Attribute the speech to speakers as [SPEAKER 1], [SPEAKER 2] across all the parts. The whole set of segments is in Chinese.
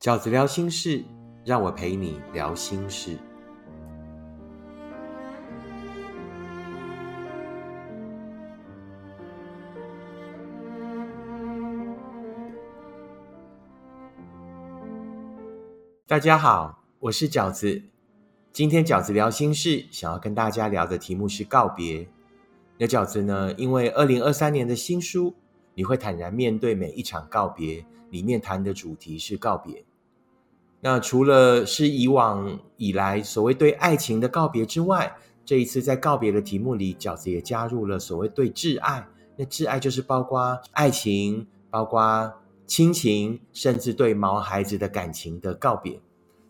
[SPEAKER 1] 饺子聊心事，让我陪你聊心事。大家好，我是饺子。今天饺子聊心事，想要跟大家聊的题目是告别。那饺子呢？因为二零二三年的新书，你会坦然面对每一场告别。里面谈的主题是告别。那除了是以往以来所谓对爱情的告别之外，这一次在告别的题目里，饺子也加入了所谓对挚爱。那挚爱就是包括爱情，包括亲情，甚至对毛孩子的感情的告别。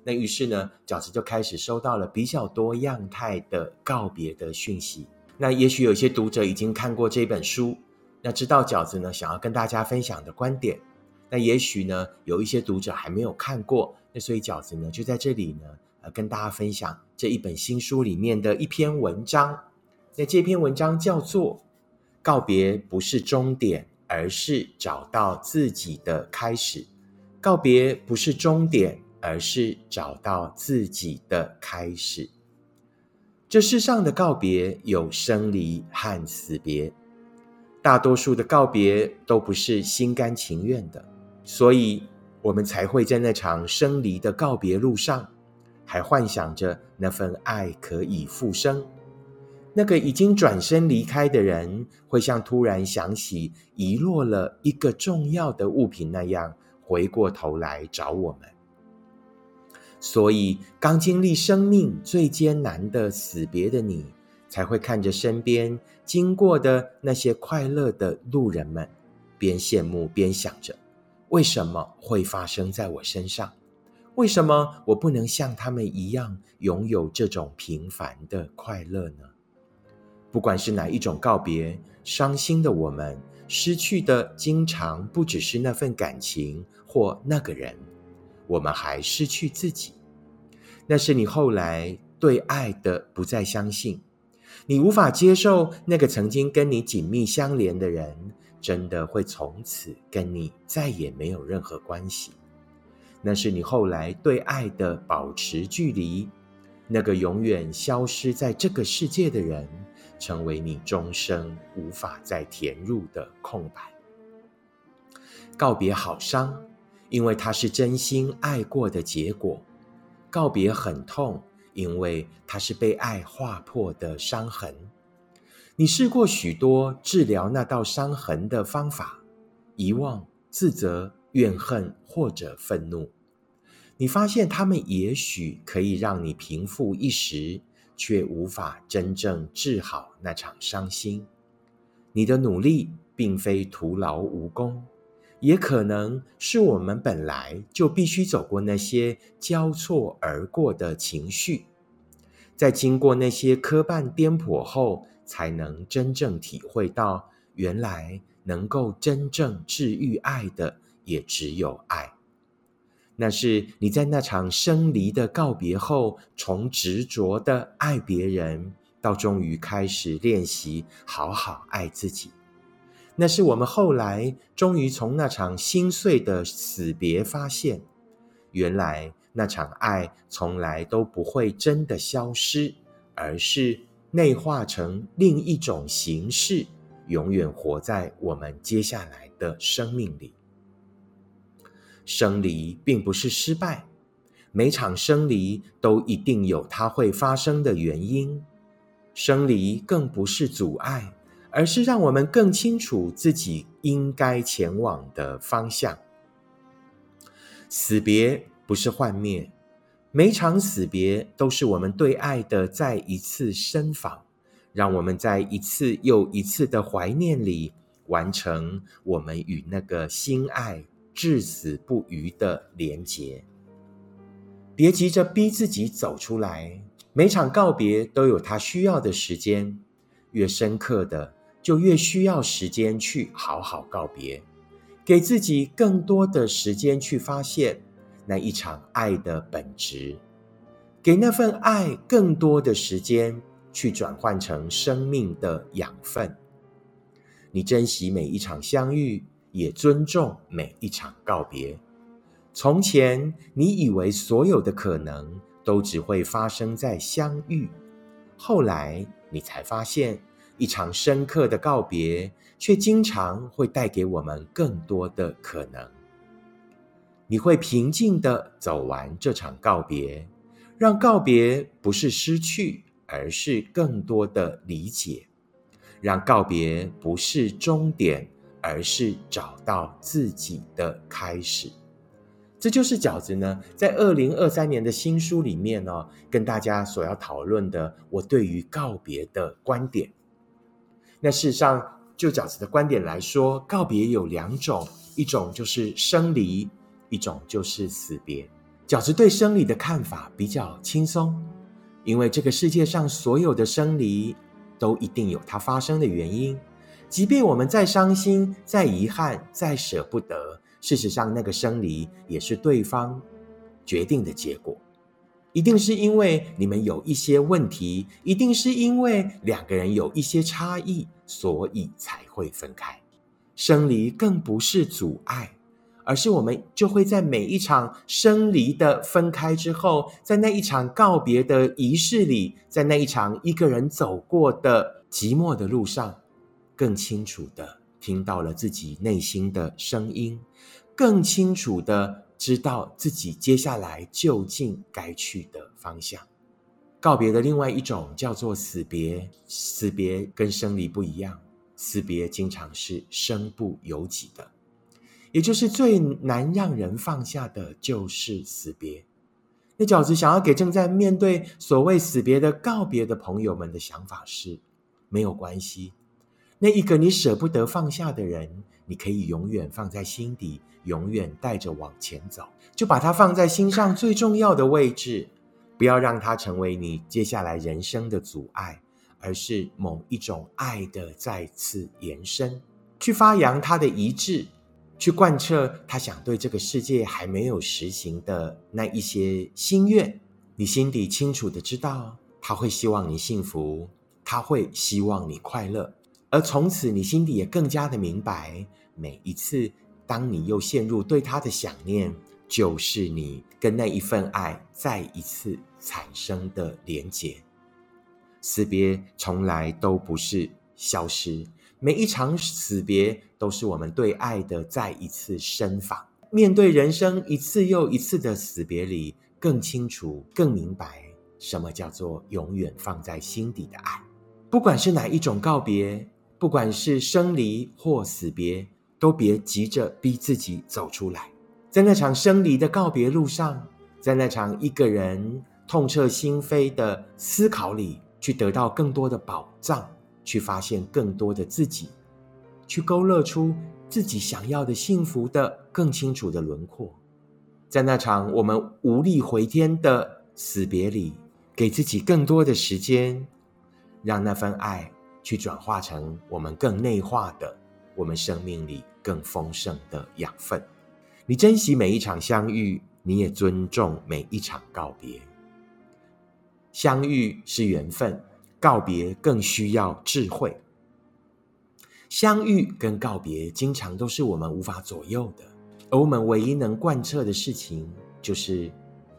[SPEAKER 1] 那于是呢，饺子就开始收到了比较多样态的告别的讯息。那也许有些读者已经看过这本书，那知道饺子呢想要跟大家分享的观点。那也许呢，有一些读者还没有看过，那所以饺子呢就在这里呢，呃，跟大家分享这一本新书里面的一篇文章。那这篇文章叫做《告别不是终点，而是找到自己的开始》。告别不是终点，而是找到自己的开始。这世上的告别有生离和死别，大多数的告别都不是心甘情愿的。所以，我们才会在那场生离的告别路上，还幻想着那份爱可以复生。那个已经转身离开的人，会像突然想起遗落了一个重要的物品那样，回过头来找我们。所以，刚经历生命最艰难的死别的你，才会看着身边经过的那些快乐的路人们，边羡慕边想着。为什么会发生在我身上？为什么我不能像他们一样拥有这种平凡的快乐呢？不管是哪一种告别，伤心的我们失去的，经常不只是那份感情或那个人，我们还失去自己。那是你后来对爱的不再相信，你无法接受那个曾经跟你紧密相连的人。真的会从此跟你再也没有任何关系？那是你后来对爱的保持距离，那个永远消失在这个世界的人，成为你终生无法再填入的空白。告别好伤，因为它是真心爱过的结果；告别很痛，因为它是被爱划破的伤痕。你试过许多治疗那道伤痕的方法，遗忘、自责、怨恨或者愤怒。你发现他们也许可以让你平复一时，却无法真正治好那场伤心。你的努力并非徒劳无功，也可能是我们本来就必须走过那些交错而过的情绪，在经过那些磕绊颠簸后。才能真正体会到，原来能够真正治愈爱的，也只有爱。那是你在那场生离的告别后，从执着的爱别人，到终于开始练习好好爱自己。那是我们后来终于从那场心碎的死别发现，原来那场爱从来都不会真的消失，而是。内化成另一种形式，永远活在我们接下来的生命里。生离并不是失败，每场生离都一定有它会发生的原因。生离更不是阻碍，而是让我们更清楚自己应该前往的方向。死别不是幻灭。每场死别都是我们对爱的再一次深访，让我们在一次又一次的怀念里，完成我们与那个心爱至死不渝的连结。别急着逼自己走出来，每场告别都有它需要的时间，越深刻的就越需要时间去好好告别，给自己更多的时间去发现。那一场爱的本质，给那份爱更多的时间，去转换成生命的养分。你珍惜每一场相遇，也尊重每一场告别。从前你以为所有的可能都只会发生在相遇，后来你才发现，一场深刻的告别却经常会带给我们更多的可能。你会平静的走完这场告别，让告别不是失去，而是更多的理解；让告别不是终点，而是找到自己的开始。这就是饺子呢，在二零二三年的新书里面呢，跟大家所要讨论的，我对于告别的观点。那事实上，就饺子的观点来说，告别有两种，一种就是生离，一种就是死别。饺子对生离的看法比较轻松，因为这个世界上所有的生离都一定有它发生的原因，即便我们再伤心、再遗憾、再舍不得。事实上，那个生离也是对方决定的结果，一定是因为你们有一些问题，一定是因为两个人有一些差异，所以才会分开。生离更不是阻碍，而是我们就会在每一场生离的分开之后，在那一场告别的仪式里，在那一场一个人走过的寂寞的路上，更清楚的。听到了自己内心的声音，更清楚的知道自己接下来究竟该去的方向。告别的另外一种叫做死别，死别跟生离不一样，死别经常是身不由己的，也就是最难让人放下的，就是死别。那饺子想要给正在面对所谓死别的告别的朋友们的想法是：没有关系。那一个你舍不得放下的人，你可以永远放在心底，永远带着往前走，就把它放在心上最重要的位置，不要让它成为你接下来人生的阻碍，而是某一种爱的再次延伸，去发扬它的一致，去贯彻他想对这个世界还没有实行的那一些心愿。你心底清楚的知道，他会希望你幸福，他会希望你快乐。而从此，你心底也更加的明白，每一次当你又陷入对他的想念，就是你跟那一份爱再一次产生的连结。死别从来都不是消失，每一场死别都是我们对爱的再一次深访。面对人生一次又一次的死别里，更清楚、更明白什么叫做永远放在心底的爱。不管是哪一种告别。不管是生离或死别，都别急着逼自己走出来。在那场生离的告别路上，在那场一个人痛彻心扉的思考里，去得到更多的宝藏，去发现更多的自己，去勾勒出自己想要的幸福的更清楚的轮廓。在那场我们无力回天的死别里，给自己更多的时间，让那份爱。去转化成我们更内化的，我们生命里更丰盛的养分。你珍惜每一场相遇，你也尊重每一场告别。相遇是缘分，告别更需要智慧。相遇跟告别经常都是我们无法左右的，而我们唯一能贯彻的事情，就是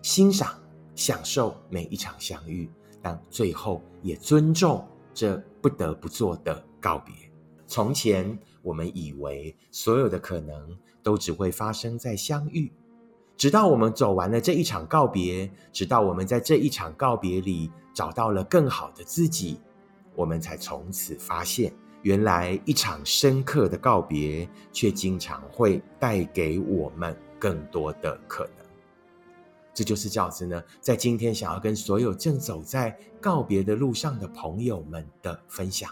[SPEAKER 1] 欣赏、享受每一场相遇，但最后也尊重。这不得不做的告别。从前，我们以为所有的可能都只会发生在相遇，直到我们走完了这一场告别，直到我们在这一场告别里找到了更好的自己，我们才从此发现，原来一场深刻的告别，却经常会带给我们更多的可能。这就是饺子呢，在今天想要跟所有正走在告别的路上的朋友们的分享，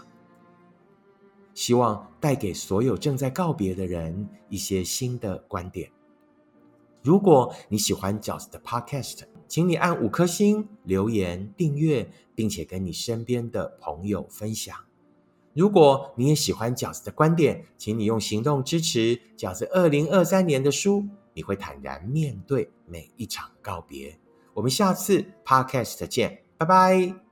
[SPEAKER 1] 希望带给所有正在告别的人一些新的观点。如果你喜欢饺子的 Podcast，请你按五颗星、留言、订阅，并且跟你身边的朋友分享。如果你也喜欢饺子的观点，请你用行动支持饺子二零二三年的书。你会坦然面对每一场告别。我们下次 podcast 见，拜拜。